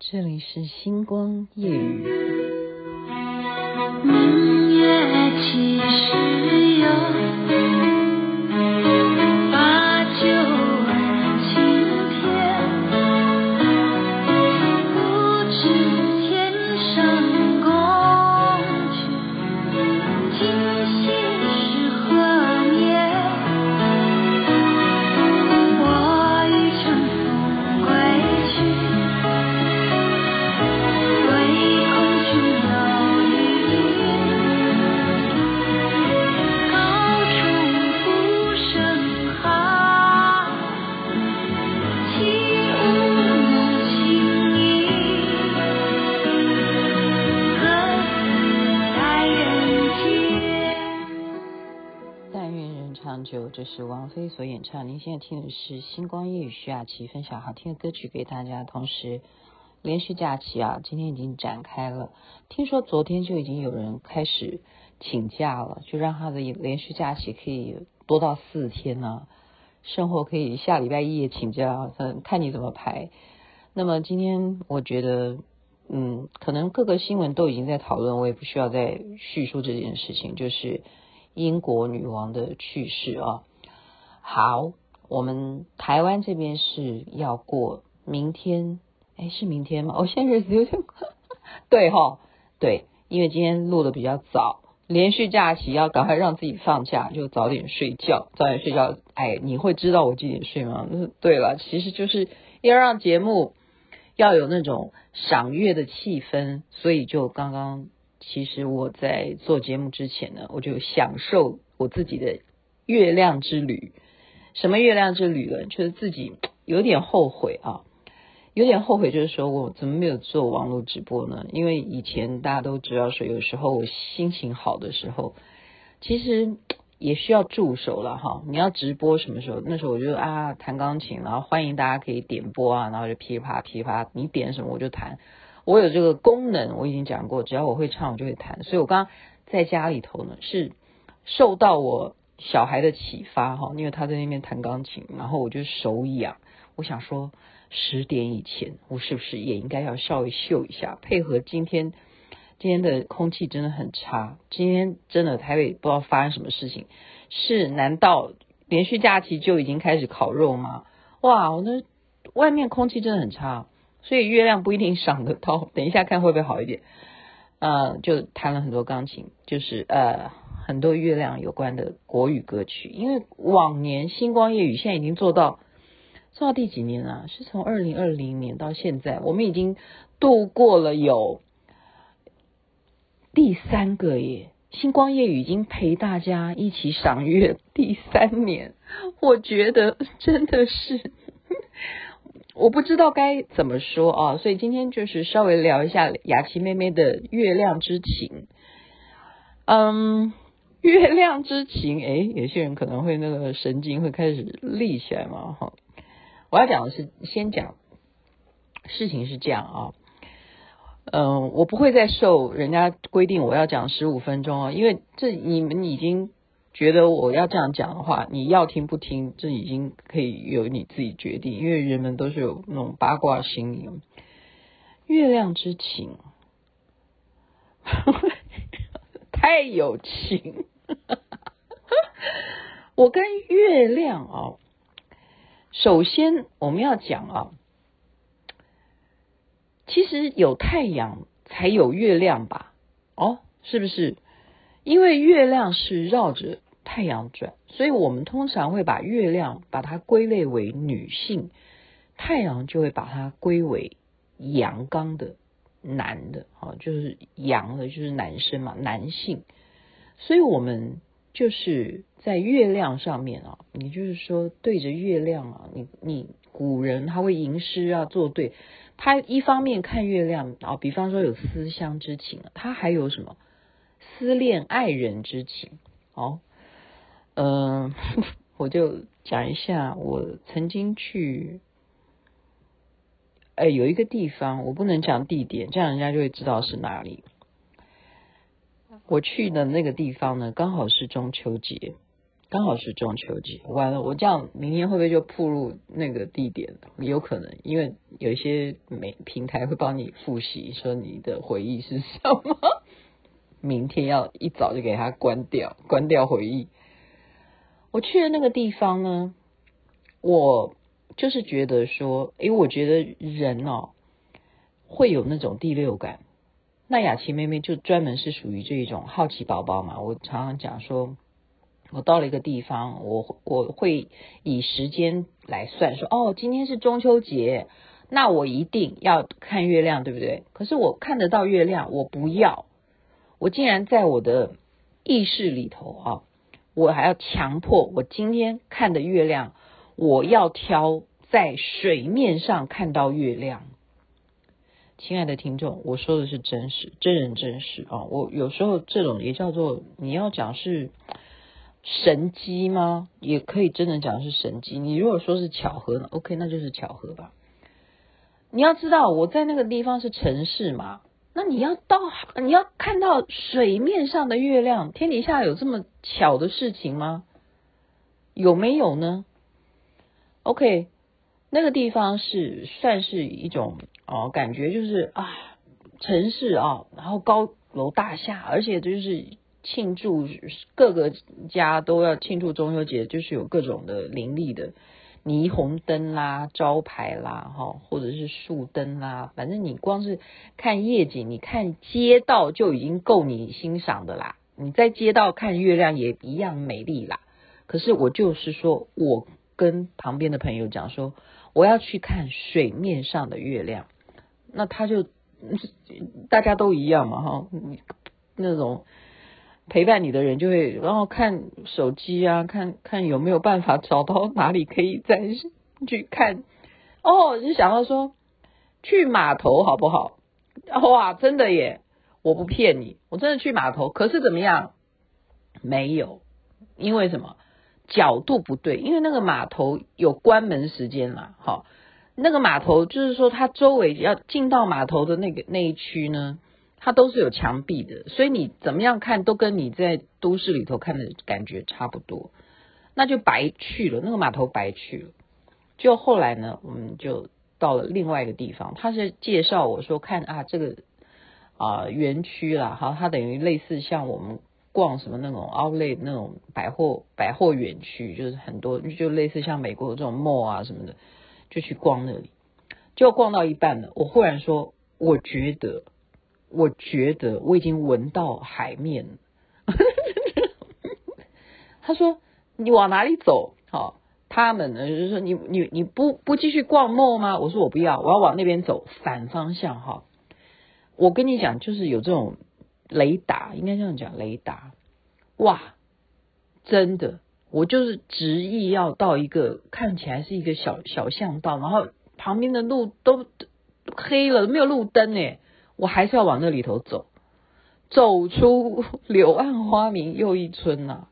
这里是星光夜语。这是王菲所演唱。您现在听的是《星光夜雨》，徐雅琪分享好听的歌曲给大家。同时，连续假期啊，今天已经展开了。听说昨天就已经有人开始请假了，就让他的连续假期可以多到四天呢、啊。生活可以下礼拜一也请假，看你怎么排。那么今天我觉得，嗯，可能各个新闻都已经在讨论，我也不需要再叙述这件事情，就是英国女王的去世啊。好，我们台湾这边是要过明天，哎，是明天吗？我现在日子有点，对哈，对，因为今天录的比较早，连续假期要赶快让自己放假，就早点睡觉，早点睡觉。哎，你会知道我几点睡吗？那对了，其实就是要让节目要有那种赏月的气氛，所以就刚刚，其实我在做节目之前呢，我就享受我自己的月亮之旅。什么月亮之旅呢？就是自己有点后悔啊，有点后悔，就是说我怎么没有做网络直播呢？因为以前大家都知道说，有时候我心情好的时候，其实也需要助手了哈。你要直播什么时候？那时候我就啊弹钢琴，然后欢迎大家可以点播啊，然后就噼啪噼啪，你点什么我就弹。我有这个功能，我已经讲过，只要我会唱，我就会弹。所以我刚刚在家里头呢，是受到我。小孩的启发哈，因为他在那边弹钢琴，然后我就手痒，我想说十点以前，我是不是也应该要稍微秀一下，配合今天今天的空气真的很差，今天真的台北不知道发生什么事情，是难道连续假期就已经开始烤肉吗？哇，我那外面空气真的很差，所以月亮不一定赏得到，等一下看会不会好一点？呃，就弹了很多钢琴，就是呃。很多月亮有关的国语歌曲，因为往年星光夜语现在已经做到做到第几年了？是从二零二零年到现在，我们已经度过了有第三个耶。星光夜语已经陪大家一起赏月第三年，我觉得真的是我不知道该怎么说啊，所以今天就是稍微聊一下雅琪妹妹的月亮之情，嗯。月亮之情，哎，有些人可能会那个神经会开始立起来嘛，哈。我要讲的是，先讲事情是这样啊，嗯，我不会再受人家规定我要讲十五分钟啊，因为这你们已经觉得我要这样讲的话，你要听不听，这已经可以由你自己决定，因为人们都是有那种八卦心理。月亮之情。太有情，我跟月亮啊，首先我们要讲啊，其实有太阳才有月亮吧？哦，是不是？因为月亮是绕着太阳转，所以我们通常会把月亮把它归类为女性，太阳就会把它归为阳刚的。男的啊，就是阳的，就是男生嘛，男性。所以我们就是在月亮上面啊，你就是说对着月亮啊，你你古人他会吟诗啊，作对。他一方面看月亮啊，比方说有思乡之情，他还有什么思恋爱人之情。哦，嗯，我就讲一下，我曾经去。哎，有一个地方我不能讲地点，这样人家就会知道是哪里。我去的那个地方呢，刚好是中秋节，刚好是中秋节。完了，我这样明天会不会就步入那个地点？有可能，因为有一些美平台会帮你复习，说你的回忆是什么。明天要一早就给它关掉，关掉回忆。我去的那个地方呢，我就是觉得说，诶，我觉得人哦会有那种第六感。那雅琪妹妹就专门是属于这一种好奇宝宝嘛。我常常讲说，我到了一个地方，我我会以时间来算说，哦，今天是中秋节，那我一定要看月亮，对不对？可是我看得到月亮，我不要。我竟然在我的意识里头啊，我还要强迫我今天看的月亮，我要挑在水面上看到月亮。亲爱的听众，我说的是真实，真人真事啊。我有时候这种也叫做你要讲是神机吗？也可以真的讲是神机。你如果说是巧合呢？OK，那就是巧合吧。你要知道我在那个地方是城市嘛。那你要到，你要看到水面上的月亮，天底下有这么巧的事情吗？有没有呢？OK，那个地方是算是一种哦，感觉就是啊，城市啊，然后高楼大厦，而且就是庆祝各个家都要庆祝中秋节，就是有各种的林立的。霓虹灯啦，招牌啦，哈，或者是树灯啦，反正你光是看夜景，你看街道就已经够你欣赏的啦。你在街道看月亮也一样美丽啦。可是我就是说，我跟旁边的朋友讲说，我要去看水面上的月亮，那他就大家都一样嘛，哈，那种。陪伴你的人就会，然后看手机啊，看看有没有办法找到哪里可以再去看。哦，就想到说去码头好不好？哇，真的耶！我不骗你，我真的去码头。可是怎么样？没有，因为什么？角度不对。因为那个码头有关门时间啦。好，那个码头就是说，它周围要进到码头的那个那一区呢。它都是有墙壁的，所以你怎么样看都跟你在都市里头看的感觉差不多，那就白去了，那个码头白去了。就后来呢，我们就到了另外一个地方，他是介绍我说看啊这个啊园区啦，好，它等于类似像我们逛什么那种 outlet 那种百货百货园区，就是很多就类似像美国的这种 mall 啊什么的，就去逛那里，就逛到一半了，我忽然说，我觉得。我觉得我已经闻到海面了。他说：“你往哪里走？”好，他们呢就是说：“你你你不不继续逛墓吗？”我说：“我不要，我要往那边走，反方向。”哈，我跟你讲，就是有这种雷达，应该这样讲，雷达。哇，真的，我就是执意要到一个看起来是一个小小巷道，然后旁边的路都黑了，没有路灯哎。我还是要往那里头走，走出 柳暗花明又一村呐、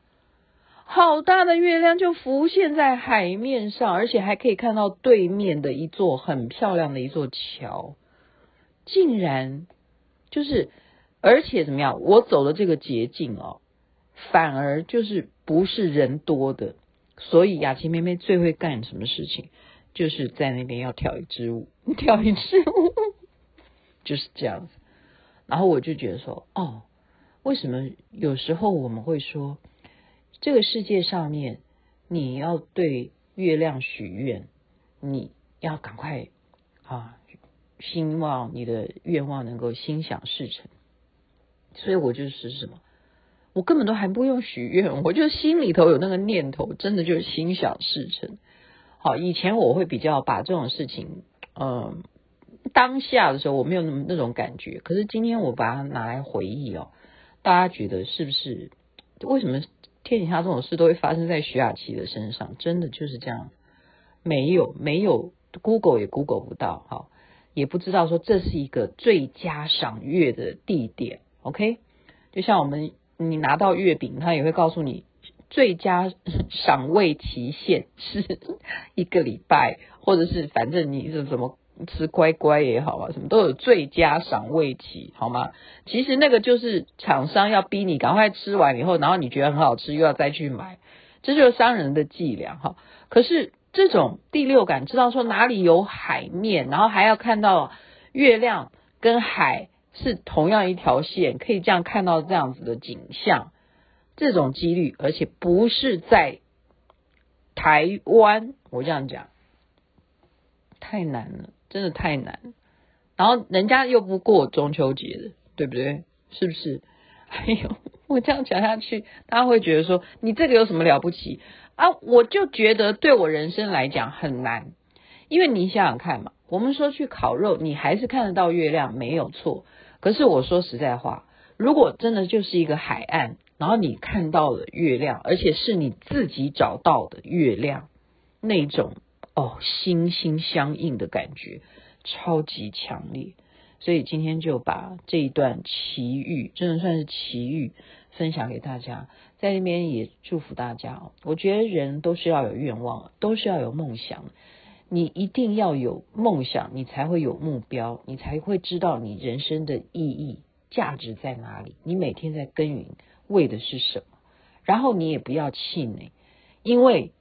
好大的月亮就浮现在海面上，而且还可以看到对面的一座很漂亮的一座桥，竟然就是，而且怎么样？我走的这个捷径哦，反而就是不是人多的，所以雅琪妹妹最会干什么事情？就是在那边要跳一支舞，跳一支舞。就是这样子，然后我就觉得说，哦，为什么有时候我们会说，这个世界上面你要对月亮许愿，你要赶快啊，希望你的愿望能够心想事成。所以我就是什么，我根本都还不用许愿，我就心里头有那个念头，真的就是心想事成。好，以前我会比较把这种事情，嗯。当下的时候我没有那么那种感觉，可是今天我把它拿来回忆哦，大家觉得是不是？为什么天底下这种事都会发生在徐雅琪的身上？真的就是这样，没有没有，Google 也 Google 不到，哈，也不知道说这是一个最佳赏月的地点。OK，就像我们你拿到月饼，他也会告诉你最佳赏味期限是一个礼拜，或者是反正你是怎么。吃乖乖也好啊，什么都有最佳赏味期，好吗？其实那个就是厂商要逼你赶快吃完以后，然后你觉得很好吃，又要再去买，这就是商人的伎俩哈。可是这种第六感，知道说哪里有海面，然后还要看到月亮跟海是同样一条线，可以这样看到这样子的景象，这种几率，而且不是在台湾，我这样讲，太难了，真的太难。然后人家又不过中秋节的，对不对？是不是？哎呦，我这样讲下去，大家会觉得说你这个有什么了不起啊？我就觉得对我人生来讲很难，因为你想想看嘛，我们说去烤肉，你还是看得到月亮，没有错。可是我说实在话，如果真的就是一个海岸，然后你看到了月亮，而且是你自己找到的月亮，那种哦，心心相印的感觉，超级强烈。所以今天就把这一段奇遇，真的算是奇遇，分享给大家。在那边也祝福大家。我觉得人都是要有愿望，都是要有梦想。你一定要有梦想，你才会有目标，你才会知道你人生的意义、价值在哪里。你每天在耕耘，为的是什么？然后你也不要气馁，因为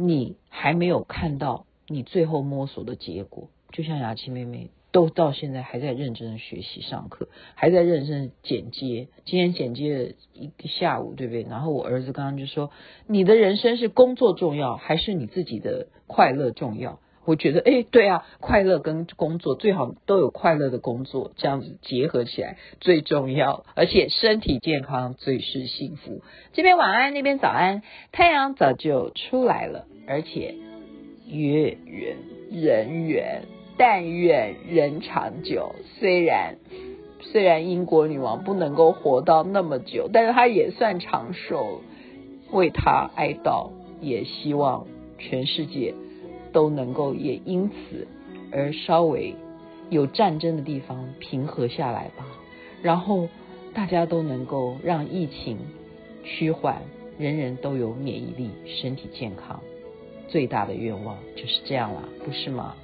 你还没有看到你最后摸索的结果。就像雅琪妹妹。都到现在还在认真的学习上课，还在认真剪接。今天剪接了一个下午，对不对？然后我儿子刚刚就说：“你的人生是工作重要，还是你自己的快乐重要？”我觉得，哎，对啊，快乐跟工作最好都有快乐的工作，这样子结合起来最重要，而且身体健康最是幸福。这边晚安，那边早安，太阳早就出来了，而且月圆人圆。但愿人长久。虽然虽然英国女王不能够活到那么久，但是她也算长寿。为她哀悼，也希望全世界都能够也因此而稍微有战争的地方平和下来吧。然后大家都能够让疫情趋缓，人人都有免疫力，身体健康。最大的愿望就是这样了，不是吗？